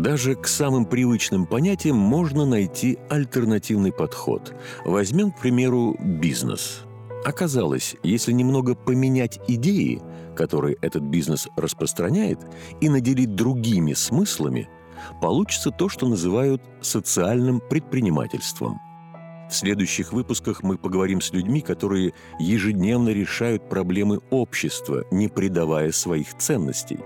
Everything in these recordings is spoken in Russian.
Даже к самым привычным понятиям можно найти альтернативный подход. Возьмем, к примеру, бизнес. Оказалось, если немного поменять идеи, которые этот бизнес распространяет, и наделить другими смыслами, получится то, что называют социальным предпринимательством – в следующих выпусках мы поговорим с людьми, которые ежедневно решают проблемы общества, не предавая своих ценностей.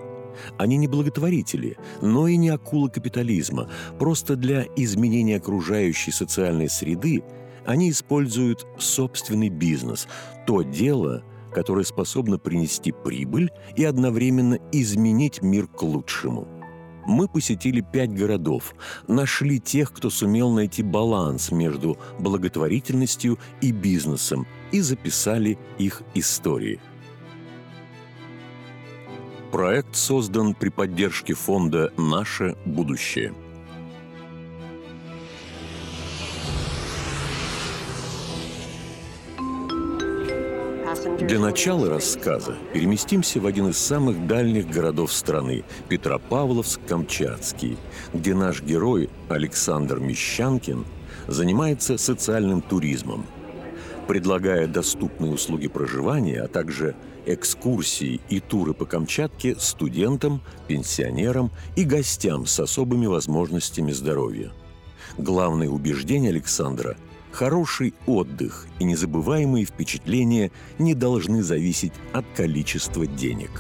Они не благотворители, но и не акулы капитализма. Просто для изменения окружающей социальной среды они используют собственный бизнес, то дело, которое способно принести прибыль и одновременно изменить мир к лучшему – мы посетили пять городов, нашли тех, кто сумел найти баланс между благотворительностью и бизнесом и записали их истории. Проект создан при поддержке фонда «Наше будущее». Для начала рассказа переместимся в один из самых дальних городов страны – Петропавловск-Камчатский, где наш герой Александр Мещанкин занимается социальным туризмом, предлагая доступные услуги проживания, а также экскурсии и туры по Камчатке студентам, пенсионерам и гостям с особыми возможностями здоровья. Главное убеждение Александра – Хороший отдых и незабываемые впечатления не должны зависеть от количества денег.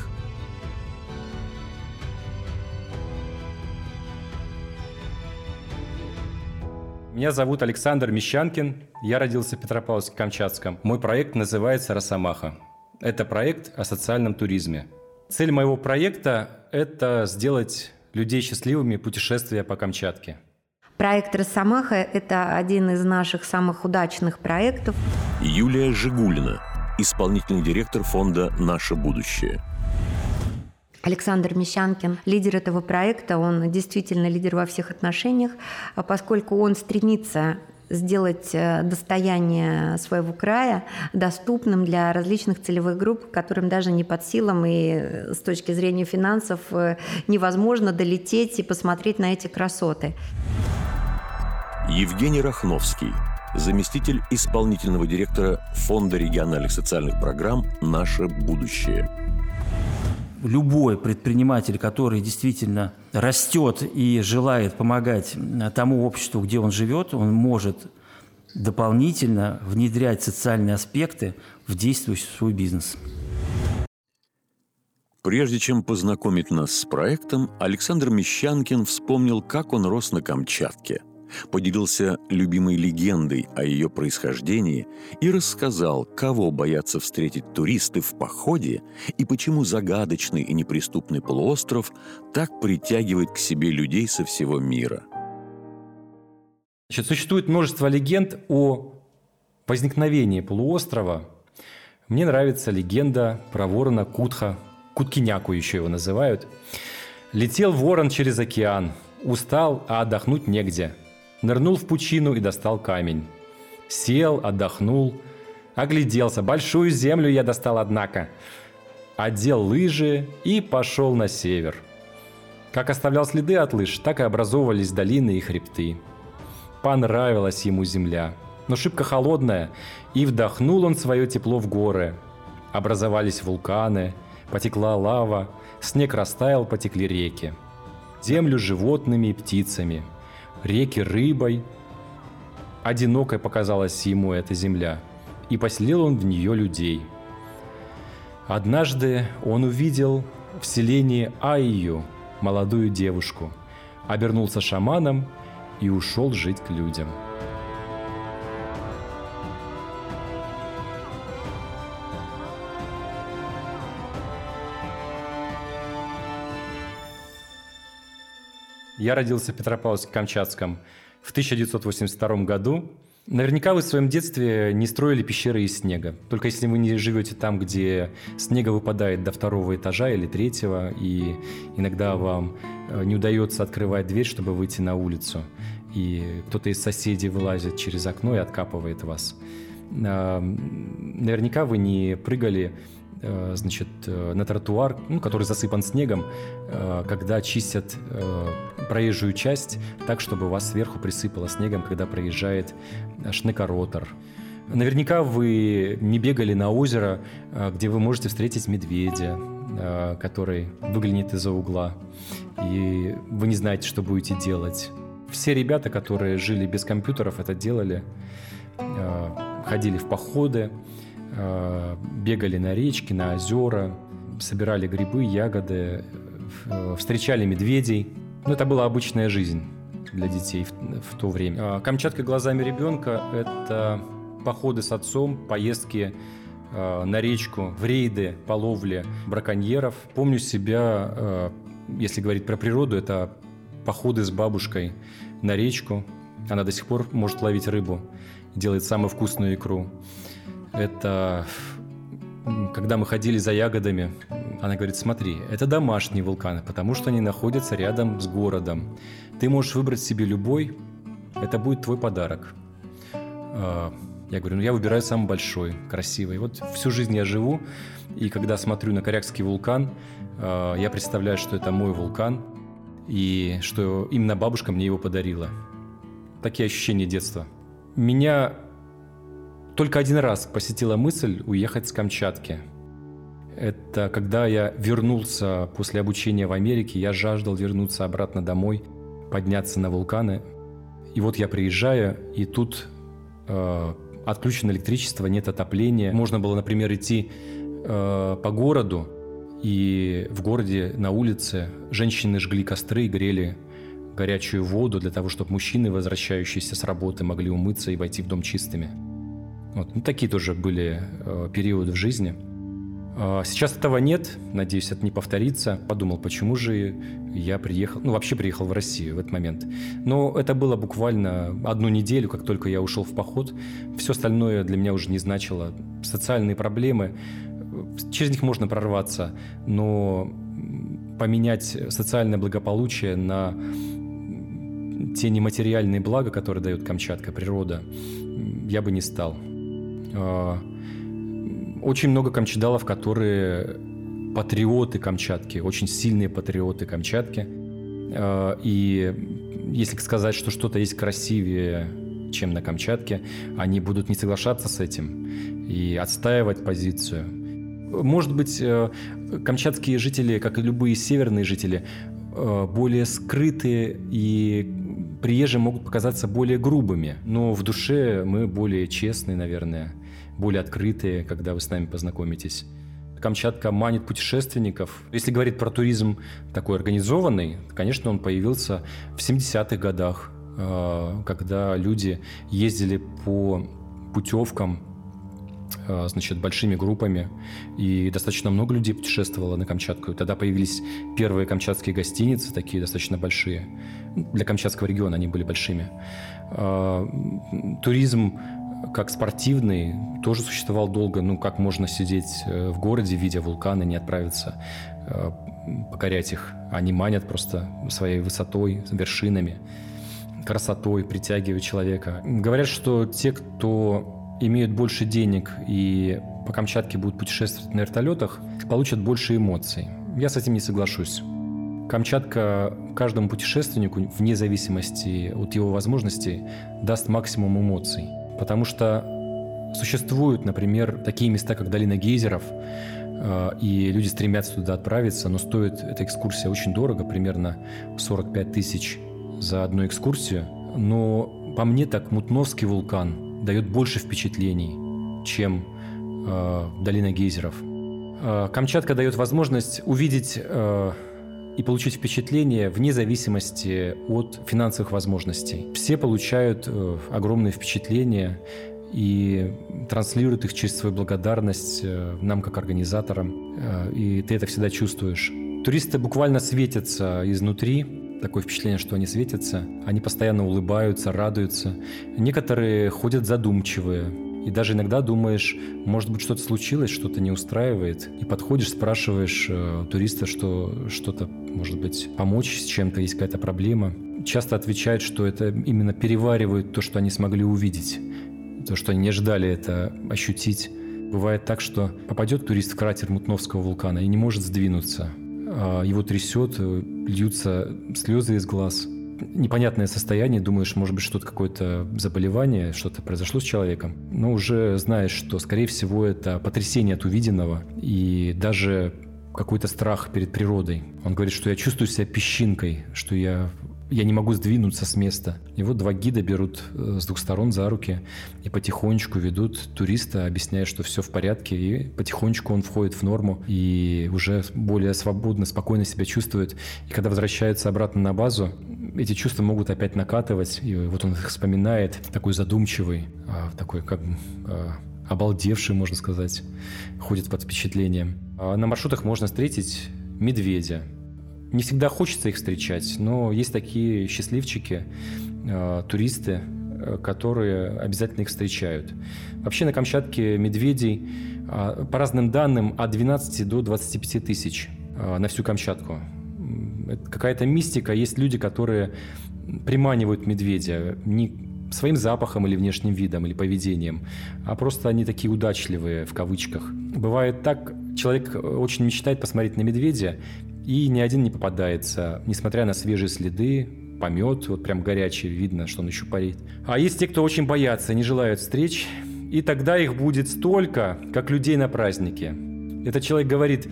Меня зовут Александр Мещанкин. Я родился в Петропавловске-Камчатском. Мой проект называется «Росомаха». Это проект о социальном туризме. Цель моего проекта – это сделать людей счастливыми путешествия по Камчатке – Проект «Росомаха» – это один из наших самых удачных проектов. Юлия Жигулина, исполнительный директор фонда «Наше будущее». Александр Мещанкин, лидер этого проекта, он действительно лидер во всех отношениях, а поскольку он стремится сделать э, достояние своего края доступным для различных целевых групп, которым даже не под силам и э, с точки зрения финансов э, невозможно долететь и посмотреть на эти красоты. Евгений Рахновский, заместитель исполнительного директора Фонда региональных социальных программ «Наше будущее». Любой предприниматель, который действительно растет и желает помогать тому обществу, где он живет, он может дополнительно внедрять социальные аспекты в действующий свой бизнес. Прежде чем познакомить нас с проектом, Александр Мещанкин вспомнил, как он рос на Камчатке – поделился любимой легендой о ее происхождении и рассказал, кого боятся встретить туристы в походе и почему загадочный и неприступный полуостров так притягивает к себе людей со всего мира. Значит, существует множество легенд о возникновении полуострова. Мне нравится легенда про ворона Кутха, Куткиняку еще его называют. Летел ворон через океан, устал, а отдохнуть негде – нырнул в пучину и достал камень. Сел, отдохнул, огляделся. Большую землю я достал, однако. Одел лыжи и пошел на север. Как оставлял следы от лыж, так и образовывались долины и хребты. Понравилась ему земля, но шибко холодная, и вдохнул он свое тепло в горы. Образовались вулканы, потекла лава, снег растаял, потекли реки. Землю животными и птицами – реки рыбой. Одинокой показалась ему эта земля, и поселил он в нее людей. Однажды он увидел в селении Айю, молодую девушку, обернулся шаманом и ушел жить к людям. Я родился в Петропавловске-Камчатском в 1982 году. Наверняка вы в своем детстве не строили пещеры из снега. Только если вы не живете там, где снега выпадает до второго этажа или третьего, и иногда вам э, не удается открывать дверь, чтобы выйти на улицу, и кто-то из соседей вылазит через окно и откапывает вас. Наверняка вы не прыгали значит, э, на тротуар, ну, который засыпан снегом, э, когда чистят проезжую часть так, чтобы вас сверху присыпало снегом, когда проезжает шнекоротор. Наверняка вы не бегали на озеро, где вы можете встретить медведя, который выглянет из-за угла, и вы не знаете, что будете делать. Все ребята, которые жили без компьютеров, это делали, ходили в походы, Э, бегали на речки, на озера, собирали грибы, ягоды, встречали медведей. Ну, это была обычная жизнь для детей в, в то время. А Камчатка глазами ребенка – это походы с отцом, поездки э, на речку, в рейды по ловле браконьеров. Помню себя, если говорить про природу, это походы с бабушкой на речку. Она до сих пор может ловить рыбу, делает самую вкусную икру. Это когда мы ходили за ягодами, она говорит, смотри, это домашние вулканы, потому что они находятся рядом с городом. Ты можешь выбрать себе любой, это будет твой подарок. А, я говорю, ну я выбираю самый большой, красивый. Вот всю жизнь я живу, и когда смотрю на Корякский вулкан, а, я представляю, что это мой вулкан, и что именно бабушка мне его подарила. Такие ощущения детства. Меня только один раз посетила мысль уехать с Камчатки. Это когда я вернулся после обучения в Америке, я жаждал вернуться обратно домой, подняться на вулканы. И вот я приезжаю, и тут э, отключено электричество, нет отопления. Можно было, например, идти э, по городу, и в городе на улице женщины жгли костры и грели горячую воду для того, чтобы мужчины, возвращающиеся с работы, могли умыться и войти в дом чистыми. Вот. Ну, такие тоже были э, периоды в жизни. Э, сейчас этого нет, надеюсь, это не повторится. Подумал, почему же я приехал, ну вообще приехал в Россию в этот момент. Но это было буквально одну неделю, как только я ушел в поход. Все остальное для меня уже не значило. Социальные проблемы, через них можно прорваться, но поменять социальное благополучие на те нематериальные блага, которые дает Камчатка, природа, я бы не стал. А, очень много камчедалов, которые патриоты Камчатки, очень сильные патриоты Камчатки. А, и если сказать, что что-то есть красивее, чем на Камчатке, они будут не соглашаться с этим и отстаивать позицию. Может быть, э, камчатские жители, как и любые северные жители, э, более скрытые и приезжие могут показаться более грубыми, но в душе мы более честные, наверное более открытые, когда вы с нами познакомитесь. Камчатка манит путешественников. Если говорить про туризм такой организованный, конечно, он появился в 70-х годах, э, когда люди ездили по путевкам э, значит, большими группами, и достаточно много людей путешествовало на Камчатку. Тогда появились первые камчатские гостиницы, такие достаточно большие. Для Камчатского региона они были большими. Э, туризм как спортивный тоже существовал долго. Ну, как можно сидеть э, в городе, видя вулканы, не отправиться э, покорять их. Они манят просто своей высотой, вершинами, красотой, притягивают человека. Говорят, что те, кто имеют больше денег и по Камчатке будут путешествовать на вертолетах, получат больше эмоций. Я с этим не соглашусь. Камчатка каждому путешественнику, вне зависимости от его возможностей, даст максимум эмоций. Потому что существуют, например, такие места, как долина гейзеров, э, и люди стремятся туда отправиться, но стоит эта экскурсия очень дорого, примерно 45 тысяч за одну экскурсию. Но по мне так Мутновский вулкан дает больше впечатлений, чем э, долина гейзеров. Э, Камчатка дает возможность увидеть э, и получить впечатление вне зависимости от финансовых возможностей. Все получают э, огромные впечатления и транслируют их через свою благодарность э, нам как организаторам, э, и ты это всегда чувствуешь. Туристы буквально светятся изнутри, такое впечатление, что они светятся, они постоянно улыбаются, радуются. Некоторые ходят задумчивые, и даже иногда думаешь, может быть, что-то случилось, что-то не устраивает. И подходишь, спрашиваешь э, туриста, что что-то, может быть, помочь с чем-то, есть какая-то проблема. Часто отвечают, что это именно переваривают то, что они смогли увидеть. То, что они не ждали это ощутить. Бывает так, что попадет турист в кратер Мутновского вулкана и не может сдвинуться. А его трясет, льются слезы из глаз. Непонятное состояние, думаешь, может быть, что-то какое-то заболевание, что-то произошло с человеком. Но уже знаешь, что, скорее всего, это потрясение от увиденного. И даже какой-то страх перед природой. Он говорит, что я чувствую себя песчинкой, что я я не могу сдвинуться с места. И вот два гида берут э, с двух сторон за руки и потихонечку ведут туриста, объясняя, что все в порядке, и потихонечку он входит в норму и уже более свободно, спокойно себя чувствует. И когда возвращается обратно на базу, эти чувства могут опять накатывать, и вот он их вспоминает, такой задумчивый, а, такой как а, обалдевший, можно сказать, ходит под впечатлением. А на маршрутах можно встретить медведя, не всегда хочется их встречать, но есть такие счастливчики, э, туристы, э, которые обязательно их встречают. Вообще на Камчатке медведей, э, по разным данным, от 12 до 25 тысяч на всю Камчатку. Это какая-то мистика. Есть люди, которые приманивают медведя не своим запахом или внешним видом, или поведением, а просто они такие удачливые, в кавычках. Бывает так, человек очень мечтает посмотреть на медведя, и ни один не попадается, несмотря на свежие следы, помет, вот прям горячий, видно, что он еще парит. А есть те, кто очень боятся, не желают встреч, и тогда их будет столько, как людей на празднике. Этот человек говорит,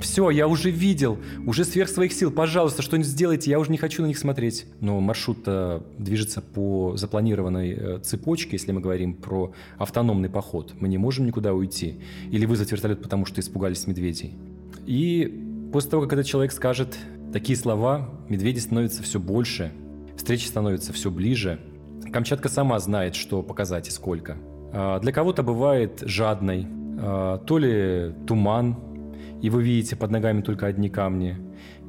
все, я уже видел, уже сверх своих сил, пожалуйста, что-нибудь сделайте, я уже не хочу на них смотреть. Но маршрут движется по запланированной э, цепочке, если мы говорим про автономный поход. Мы не можем никуда уйти или вызвать вертолет, потому что испугались медведей. И После того, как этот человек скажет такие слова, медведи становятся все больше, встречи становятся все ближе. Камчатка сама знает, что показать и сколько. А, для кого-то бывает жадной, а, то ли туман, и вы видите под ногами только одни камни,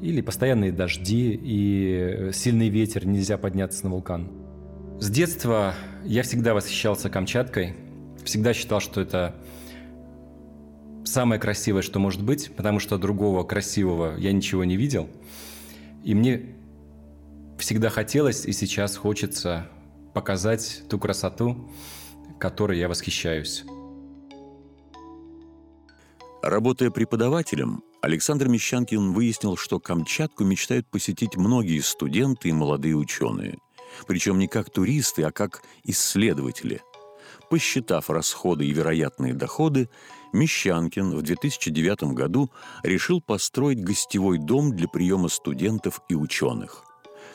или постоянные дожди и сильный ветер, нельзя подняться на вулкан. С детства я всегда восхищался Камчаткой, всегда считал, что это самое красивое, что может быть, потому что другого красивого я ничего не видел. И мне всегда хотелось и сейчас хочется показать ту красоту, которой я восхищаюсь. Работая преподавателем, Александр Мещанкин выяснил, что Камчатку мечтают посетить многие студенты и молодые ученые. Причем не как туристы, а как исследователи. Посчитав расходы и вероятные доходы, Мещанкин в 2009 году решил построить гостевой дом для приема студентов и ученых.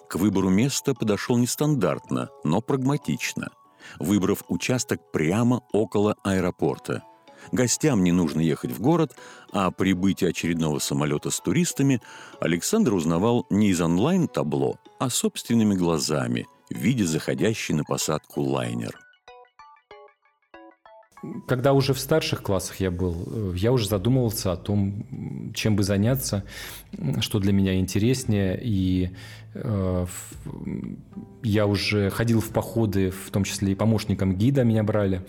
К выбору места подошел нестандартно, но прагматично, выбрав участок прямо около аэропорта. Гостям не нужно ехать в город, а о прибытии очередного самолета с туристами Александр узнавал не из онлайн-табло, а собственными глазами, в виде заходящей на посадку лайнер – когда уже в старших классах я был, э, я уже задумывался о том, чем бы заняться, что для меня интереснее. И э, я уже ходил в походы, в том числе и помощником гида меня брали.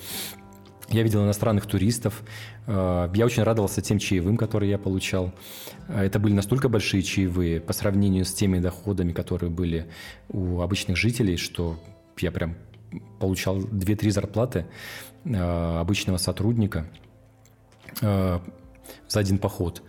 Я видел иностранных туристов. Э, я очень радовался тем чаевым, которые я получал. Э, это были настолько большие чаевые по сравнению с теми доходами, которые были у обычных жителей, что я прям получал 2-3 зарплаты. Э, обычного сотрудника э, за один поход.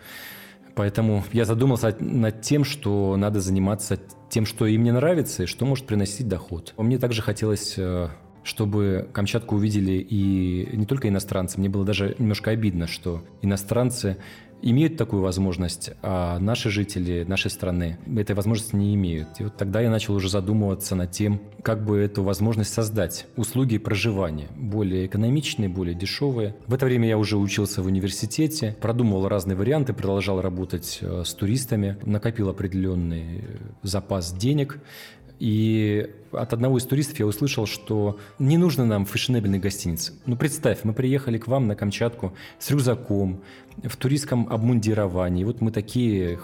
Поэтому я задумался над тем, что надо заниматься тем, что им не нравится и что может приносить доход. Мне также хотелось э, чтобы Камчатку увидели и не только иностранцы. Мне было даже немножко обидно, что иностранцы имеют такую возможность, а наши жители нашей страны этой возможности не имеют. И вот тогда я начал уже задумываться над тем, как бы эту возможность создать. Услуги проживания более экономичные, более дешевые. В это время я уже учился в университете, продумывал разные варианты, продолжал работать э, с туристами, накопил определенный запас денег, и от одного из туристов я услышал, что не нужно нам фешенебельной гостиницы. Ну, представь, мы приехали к вам на Камчатку с рюкзаком, в туристском обмундировании. Вот мы такие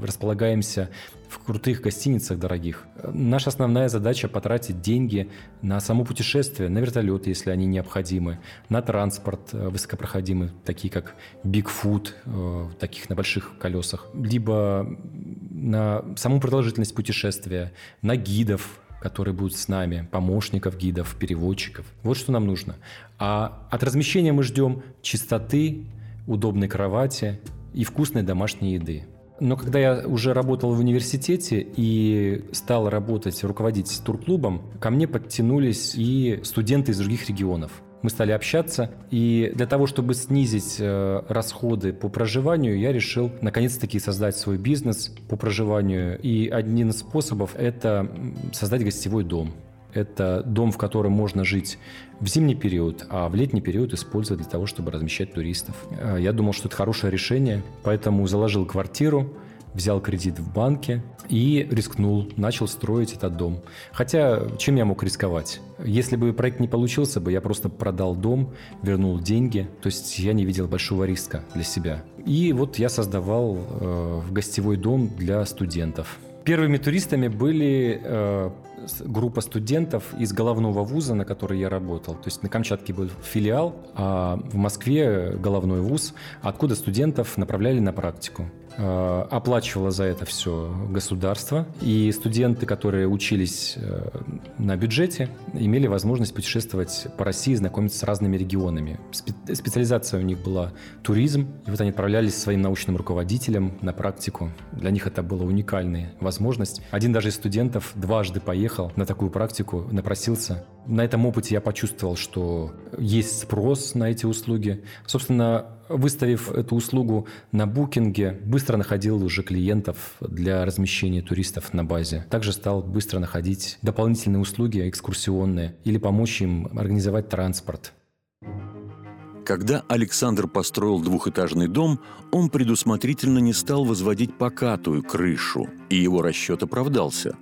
располагаемся в крутых гостиницах дорогих. Наша основная задача потратить деньги на само путешествие, на вертолеты, если они необходимы, на транспорт э, высокопроходимый, такие как Bigfoot, э, таких на больших колесах, либо на саму продолжительность путешествия, на гидов, которые будут с нами, помощников, гидов, переводчиков. Вот что нам нужно. А от размещения мы ждем чистоты, удобной кровати и вкусной домашней еды. Но когда я уже работал в университете и стал работать, руководить турклубом, ко мне подтянулись и студенты из других регионов. Мы стали общаться, и для того, чтобы снизить э, расходы по проживанию, я решил наконец-таки создать свой бизнес по проживанию. И один из способов – это создать гостевой дом. Это дом, в котором можно жить в зимний период, а в летний период использовать для того, чтобы размещать туристов. Э, я думал, что это хорошее решение, поэтому заложил квартиру, взял кредит в банке и рискнул, начал строить этот дом. Хотя, чем я мог рисковать? Если бы проект не получился бы, я просто продал дом, вернул деньги, то есть я не видел большого риска для себя. И вот я создавал э, гостевой дом для студентов. Первыми туристами были э, группа студентов из головного вуза, на который я работал. То есть на Камчатке был филиал, а в Москве головной вуз, откуда студентов направляли на практику. Э, оплачивало за это все государство, и студенты, которые учились э, на бюджете, имели возможность путешествовать по России, знакомиться с разными регионами. Специализация у них была туризм, и вот они отправлялись своим научным руководителем на практику. Для них это была уникальная возможность. Один даже из студентов дважды поехал на такую практику, напросился. На этом опыте я почувствовал, что есть спрос на эти услуги. Собственно, выставив эту услугу на букинге, быстро находил уже клиентов для размещения туристов на базе. Также стал быстро находить дополнительные услуги экскурсионные или помочь им организовать транспорт. Когда Александр построил двухэтажный дом, он предусмотрительно не стал возводить покатую крышу, и его расчет оправдался.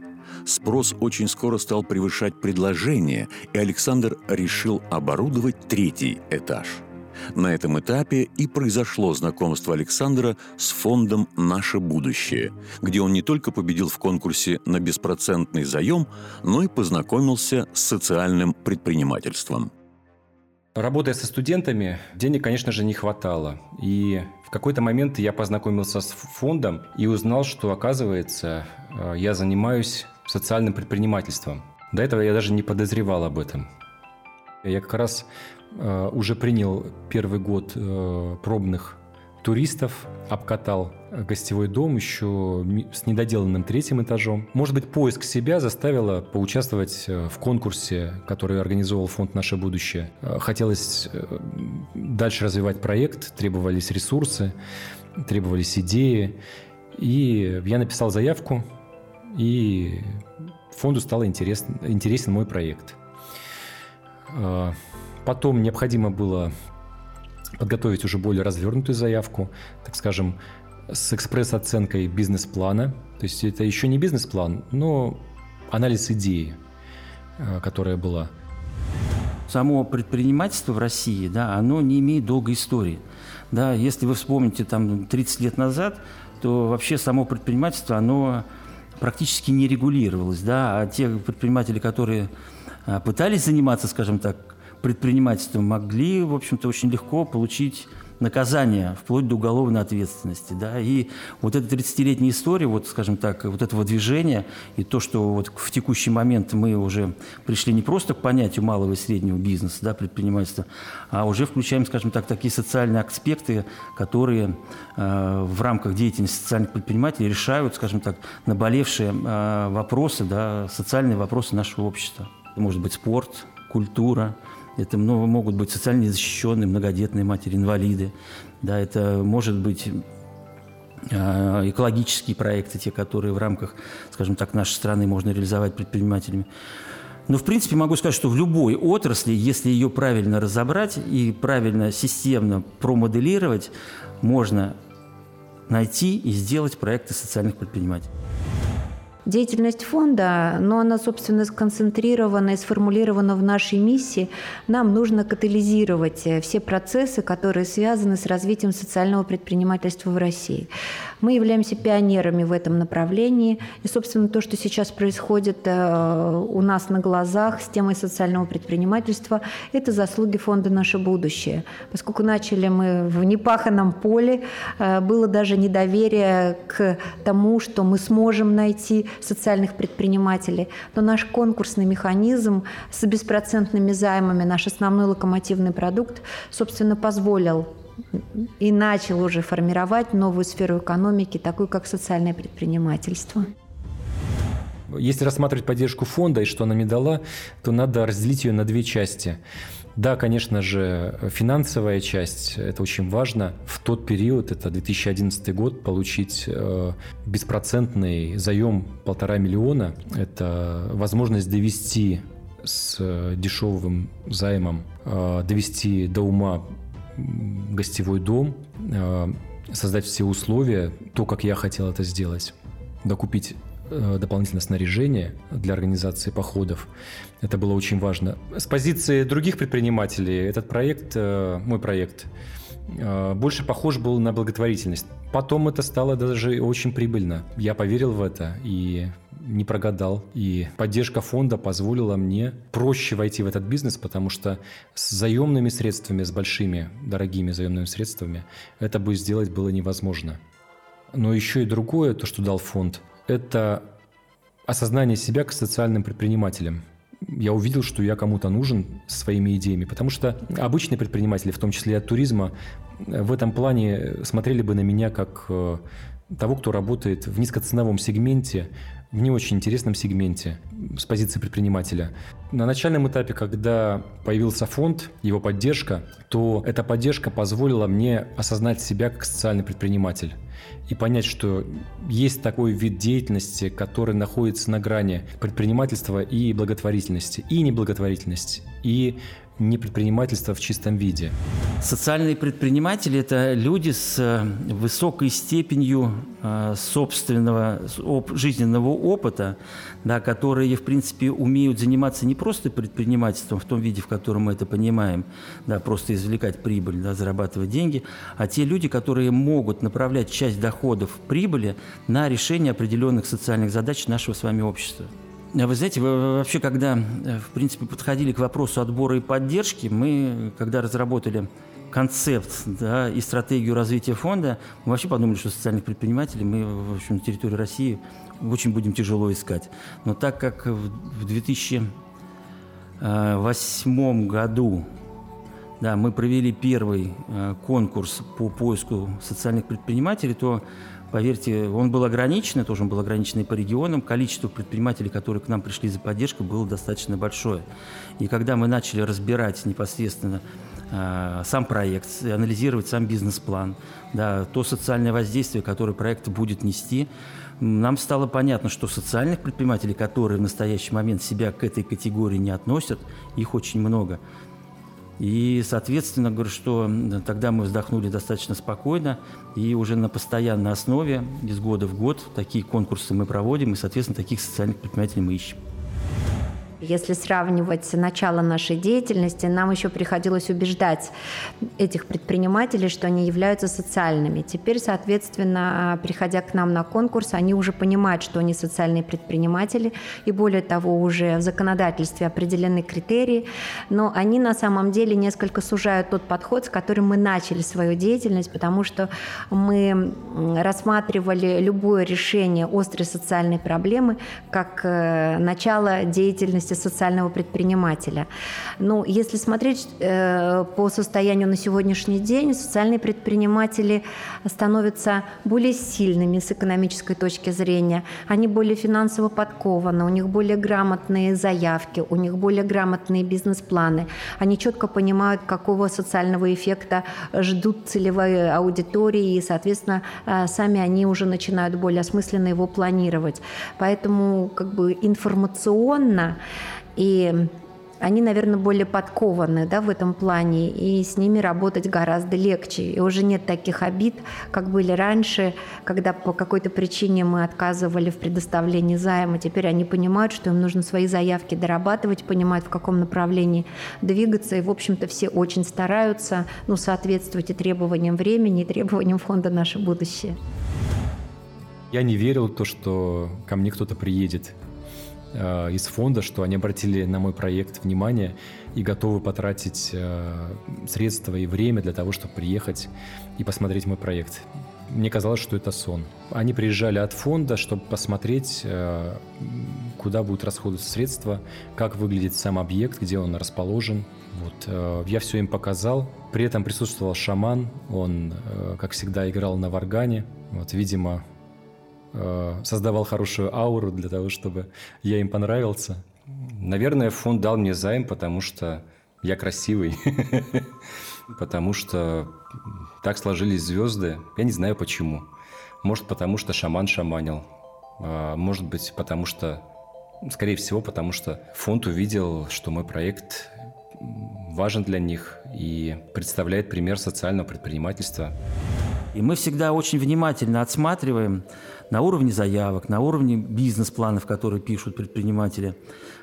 Спрос очень скоро стал превышать предложение, и Александр решил оборудовать третий этаж – на этом этапе и произошло знакомство Александра с фондом «Наше будущее», где он не только победил в конкурсе на беспроцентный заем, но и познакомился с социальным предпринимательством. Работая со студентами, денег, конечно же, не хватало. И в какой-то момент я познакомился с фондом и узнал, что, оказывается, э, я занимаюсь социальным предпринимательством. До этого я даже не подозревал об этом. Я как раз уже принял первый год э, пробных туристов, обкатал гостевой дом еще с недоделанным третьим этажом. Может быть, поиск себя заставило поучаствовать э, в конкурсе, который организовал фонд «Наше будущее». Хотелось дальше развивать проект, требовались ресурсы, требовались идеи. И я написал заявку, и фонду стал интересен, интересен мой проект. Потом необходимо было подготовить уже более развернутую заявку, так скажем, с экспресс-оценкой бизнес-плана. То есть это еще не бизнес-план, но анализ идеи, э, которая была. Само предпринимательство в России, да, оно не имеет долгой истории. Да, если вы вспомните там 30 лет назад, то вообще само предпринимательство, оно практически не регулировалось. Да, а те предприниматели, которые а, пытались заниматься, скажем так, предпринимательством могли, в общем-то, очень легко получить наказание, вплоть до уголовной ответственности. Да? И вот эта 30-летняя история, вот, скажем так, вот этого движения, и то, что вот в текущий момент мы уже пришли не просто к понятию малого и среднего бизнеса, да, предпринимательства, а уже включаем, скажем так, такие социальные аспекты, которые э, в рамках деятельности социальных предпринимателей решают, скажем так, наболевшие э, вопросы, да, социальные вопросы нашего общества. Может быть спорт, культура, это много, могут быть социально незащищенные, многодетные матери, инвалиды. Да, это может быть а, экологические проекты, те, которые в рамках, скажем так, нашей страны можно реализовать предпринимателями. Но, в принципе, могу сказать, что в любой отрасли, если ее правильно разобрать и правильно системно промоделировать, можно найти и сделать проекты социальных предпринимателей. Деятельность фонда, но она, собственно, сконцентрирована и сформулирована в нашей миссии. Нам нужно катализировать э, все процессы, которые связаны с развитием социального предпринимательства в России. Мы являемся пионерами в этом направлении. И, собственно, то, что сейчас происходит э, у нас на глазах с темой социального предпринимательства, это заслуги фонда «Наше будущее». Поскольку начали мы в непаханном поле, э, было даже недоверие к тому, что мы сможем найти социальных предпринимателей, но наш конкурсный механизм с беспроцентными займами, наш основной локомотивный продукт, собственно, позволил и начал уже формировать новую сферу экономики, такую как социальное предпринимательство. Если рассматривать поддержку фонда и что она мне дала, то надо разделить ее на две части. Да, конечно же, финансовая часть – это очень важно. В тот период, это 2011 год, получить э, беспроцентный заем полтора миллиона – это возможность довести с дешевым займом, э, довести до ума гостевой дом, э, создать все условия, то, как я хотел это сделать, докупить Э, дополнительное снаряжение для организации походов. Это было очень важно. С позиции других предпринимателей этот проект, э, мой проект, больше похож был на благотворительность. Потом это стало даже очень прибыльно. Я поверил в это и не прогадал. И поддержка фонда позволила мне проще войти в этот бизнес, потому что с заемными средствами, с большими, дорогими заемными средствами, это бы сделать было невозможно. Но еще и другое, то, что дал фонд, это осознание себя как социальным предпринимателем. Я увидел, что я кому-то нужен своими идеями, потому что обычные предприниматели, в том числе от туризма, в этом плане смотрели бы на меня как э, того, кто работает в низкоценовом сегменте, в не очень интересном сегменте с позиции предпринимателя. На начальном этапе, когда появился фонд, его поддержка, то эта поддержка позволила мне осознать себя как социальный предприниматель и понять, что есть такой вид деятельности, который находится на грани предпринимательства и благотворительности, и неблаготворительности, и не предпринимательство в чистом виде. Социальные предприниматели – это люди с э, высокой степенью э, собственного жизненного опыта, да, которые, в принципе, умеют заниматься не просто предпринимательством в том виде, в котором мы это понимаем, да, просто извлекать прибыль, да, зарабатывать деньги, а те люди, которые могут направлять часть доходов прибыли на решение определенных социальных задач нашего с вами общества. А вы знаете, вообще, когда, э, в принципе, подходили к вопросу отбора и поддержки, мы, когда разработали концепт да, и стратегию развития фонда, мы вообще подумали, что социальных предпринимателей мы, в общем, на территории России очень будем тяжело искать. Но так как в 2008 году да, мы провели первый э, конкурс по поиску социальных предпринимателей, то Поверьте, он был ограничен, тоже он был ограничен по регионам. Количество предпринимателей, которые к нам пришли за поддержкой, было достаточно большое. И когда мы начали разбирать непосредственно э, сам проект, анализировать сам бизнес-план, да, то социальное воздействие, которое проект будет нести, нам стало понятно, что социальных предпринимателей, которые в настоящий момент себя к этой категории не относят, их очень много. И, соответственно, говорю, что тогда мы вздохнули достаточно спокойно, и уже на постоянной основе из года в год такие конкурсы мы проводим, и, соответственно, таких социальных предпринимателей мы ищем. Если сравнивать начало нашей деятельности, нам еще приходилось убеждать этих предпринимателей, что они являются социальными. Теперь, соответственно, приходя к нам на конкурс, они уже понимают, что они социальные предприниматели, и более того, уже в законодательстве определены критерии, но они на самом деле несколько сужают тот подход, с которым мы начали свою деятельность, потому что мы рассматривали любое решение острой социальной проблемы как э, начало деятельности деятельности социального предпринимателя. Ну, если смотреть э, по состоянию на сегодняшний день, социальные предприниматели становятся более сильными с экономической точки зрения, они более финансово подкованы, у них более грамотные заявки, у них более грамотные бизнес-планы, они четко понимают, какого социального эффекта ждут целевые аудитории, и, соответственно, э, сами они уже начинают более осмысленно его планировать. Поэтому как бы информационно и они, наверное, более подкованы да, в этом плане, и с ними работать гораздо легче. И уже нет таких обид, как были раньше, когда по какой-то причине мы отказывали в предоставлении займа. Теперь они понимают, что им нужно свои заявки дорабатывать, понимают, в каком направлении двигаться, и, в общем-то, все очень стараются ну, соответствовать и требованиям времени, и требованиям фонда «Наше будущее». Я не верил в то, что ко мне кто-то приедет Э, из фонда, что они обратили на мой проект внимание и готовы потратить э, средства и время для того, чтобы приехать и посмотреть мой проект. мне казалось, что это сон. Они приезжали от фонда, чтобы посмотреть, э, куда будут расходоваться средства, как выглядит сам объект, где он расположен. Вот, я все им показал. При этом присутствовал шаман. Он, как всегда, играл на варгане. Вот, видимо, создавал хорошую ауру для того, чтобы я им понравился. Наверное, фонд дал мне займ, потому что я красивый. Потому что так сложились звезды. Я не знаю почему. Может, потому что шаман шаманил. А, может быть, потому что... Скорее всего, потому что фонд увидел, что мой проект важен для них и представляет пример социального предпринимательства. И мы всегда очень внимательно отсматриваем на уровне заявок, на уровне бизнес-планов, которые пишут предприниматели,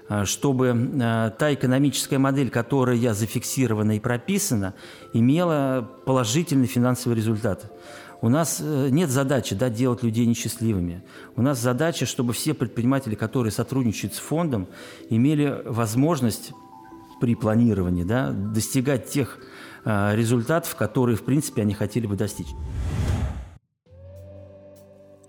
а, чтобы а, та экономическая модель, которая зафиксирована и прописана, имела положительный финансовый результат. У нас э, нет задачи да, делать людей несчастливыми. У нас задача, чтобы все предприниматели, которые сотрудничают с фондом, имели возможность при планировании да, достигать тех а, результатов, которые, в принципе, они хотели бы достичь.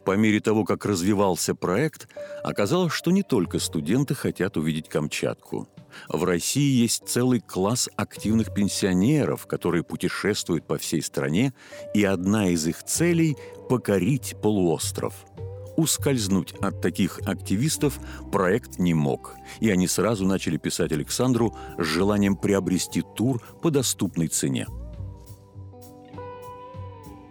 По мере того, как развивался проект, оказалось, что не только студенты хотят увидеть Камчатку. В России есть целый класс активных пенсионеров, которые путешествуют по всей стране, и одна из их целей – покорить полуостров. Ускользнуть от таких активистов проект не мог, и они сразу начали писать Александру с желанием приобрести тур по доступной цене.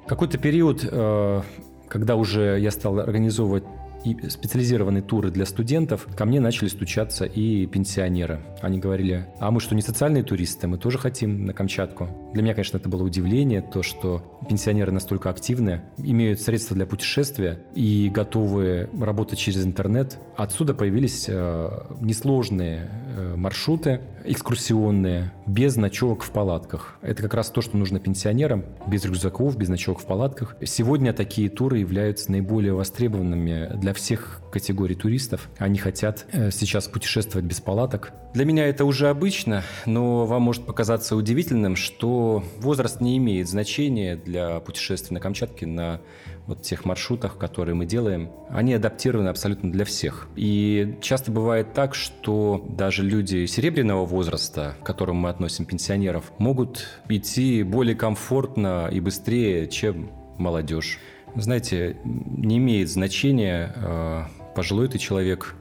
Какой-то период э, когда уже я стал организовывать и специализированные туры для студентов, ко мне начали стучаться и пенсионеры. Они говорили, а мы что, не социальные туристы, мы тоже хотим на Камчатку. Для меня, конечно, это было удивление, то, что пенсионеры настолько активны, имеют средства для путешествия и готовы работать через интернет. Отсюда появились э, несложные э, маршруты, экскурсионные, без ночевок в палатках. Это как раз то, что нужно пенсионерам, без рюкзаков, без ночевок в палатках. Сегодня такие туры являются наиболее востребованными для всех категорий туристов. Они хотят э, сейчас путешествовать без палаток. Для меня это уже обычно, но вам может показаться удивительным, что возраст не имеет значения для путешествий на Камчатке на вот тех маршрутах, которые мы делаем, они адаптированы абсолютно для всех. И часто бывает так, что даже люди серебряного возраста, к которым мы относим пенсионеров, могут идти более комфортно и быстрее, чем молодежь. Знаете, не имеет значения, э, пожилой ты человек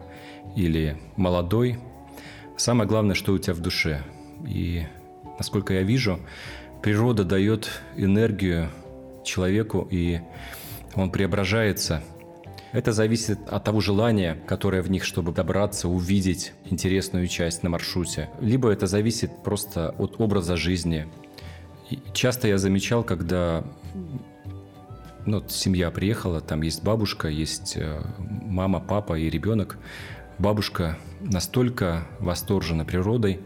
или молодой. Самое главное, что у тебя в душе. И, насколько я вижу, природа дает энергию человеку, и он преображается. Это зависит от того желания, которое в них, чтобы добраться, увидеть интересную часть на маршруте. Либо это зависит просто от образа жизни. И часто я замечал, когда ну, семья приехала, там есть бабушка, есть э, мама, папа и ребенок. Бабушка настолько восторжена природой,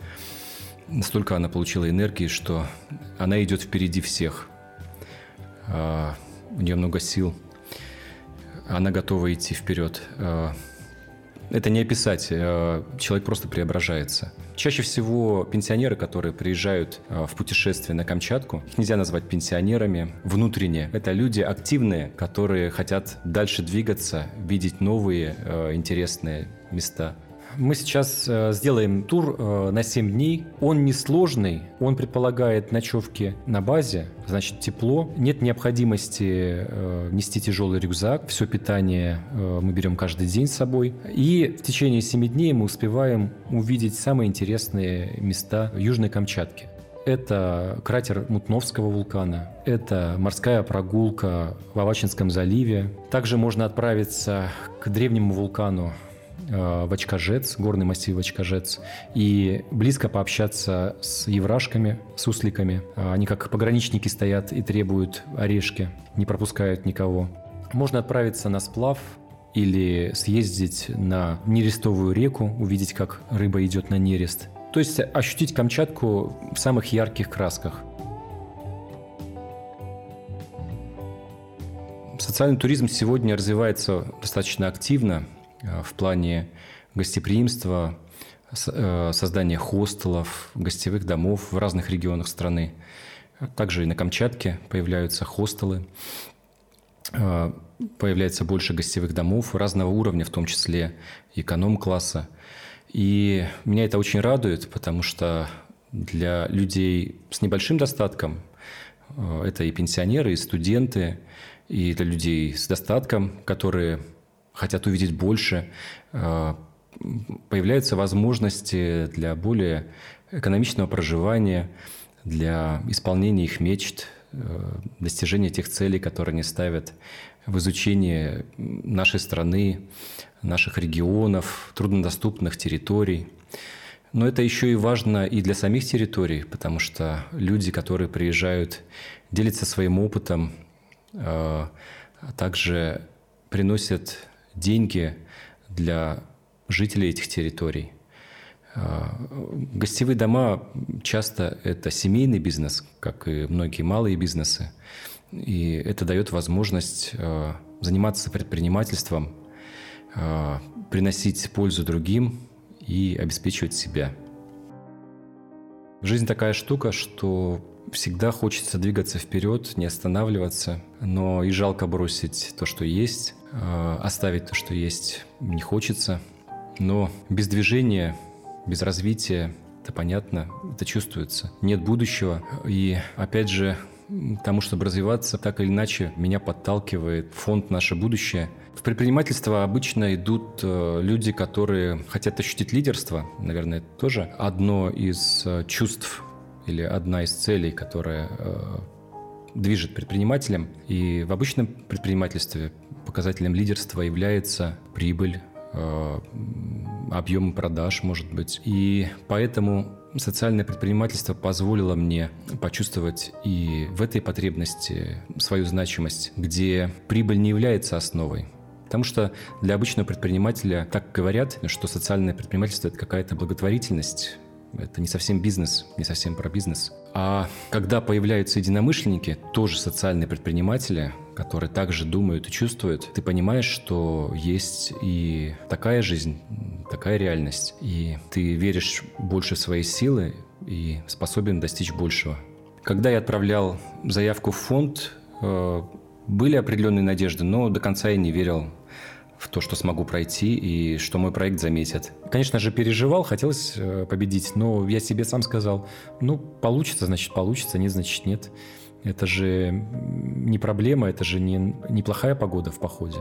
настолько она получила энергии, что она идет впереди всех. А, у нее много сил. Она готова идти вперед. Это не описать, а, человек просто преображается. Чаще всего пенсионеры, которые приезжают а, в путешествие на Камчатку, их нельзя назвать пенсионерами внутренне. Это люди активные, которые хотят дальше двигаться, видеть новые интересные места. Мы сейчас э, сделаем тур э, на 7 дней. Он несложный, он предполагает ночевки на базе, значит тепло. Нет необходимости э, нести тяжелый рюкзак. Все питание мы берем каждый день с собой. И в течение 7 дней мы успеваем увидеть самые интересные места Южной Камчатки. Это кратер Мутновского вулкана, это морская прогулка в Авачинском заливе. Также можно отправиться к древнему вулкану Э, в Очкажец, горный массив Очкажец, и близко пообщаться с еврашками, с усликами. Э, они как пограничники стоят и требуют орешки, не пропускают никого. Можно отправиться на сплав или съездить на нерестовую реку, увидеть, как рыба идет на нерест. То есть ощутить Камчатку в самых ярких красках. Социальный туризм сегодня развивается достаточно активно. Э, в плане гостеприимства, э, создания хостелов, гостевых домов в разных регионах страны. Также и на Камчатке появляются хостелы. э, появляется больше гостевых домов разного уровня, в том числе эконом-класса. И меня это очень радует, потому что для людей с небольшим достатком, это и пенсионеры, и студенты, и для людей с достатком, которые хотят увидеть больше, э, появляются возможности для более экономичного проживания, для исполнения их мечт, э, достижения тех целей, которые они ставят в изучении нашей страны, наших регионов, труднодоступных территорий. Но это еще и важно и для самих территорий, потому что люди, которые приезжают, делятся своим опытом, э, а также приносят деньги для жителей этих территорий. Э, гостевые дома часто это семейный бизнес, как и многие малые бизнесы. И это дает возможность э, заниматься предпринимательством, э, приносить пользу другим и обеспечивать себя. Жизнь такая штука, что всегда хочется двигаться вперед, не останавливаться, но и жалко бросить то, что есть, оставить то, что есть, не хочется. Но без движения без развития, это понятно, это чувствуется. Нет будущего. И опять же, тому, чтобы развиваться, так или иначе, меня подталкивает фонд «Наше будущее». В предпринимательство обычно идут э, люди, которые хотят ощутить лидерство. Наверное, это тоже одно из э, чувств или одна из целей, которая э, движет предпринимателем. И в обычном предпринимательстве показателем лидерства является прибыль, Э, объемы продаж, может быть. И поэтому социальное предпринимательство позволило мне почувствовать и в этой потребности свою значимость, где прибыль не является основой. Потому что для обычного предпринимателя так говорят, что социальное предпринимательство – это какая-то благотворительность, это не совсем бизнес, не совсем про бизнес. А когда появляются единомышленники, тоже социальные предприниматели, которые также думают и чувствуют, ты понимаешь, что есть и такая жизнь, такая реальность. И ты веришь больше в свои силы и способен достичь большего. Когда я отправлял заявку в фонд, э, были определенные надежды, но до конца я не верил в то, что смогу пройти и что мой проект заметят. Конечно же, переживал, хотелось э, победить, но я себе сам сказал, ну, получится, значит, получится, нет, значит, нет. Это же не проблема, это же не неплохая погода в походе.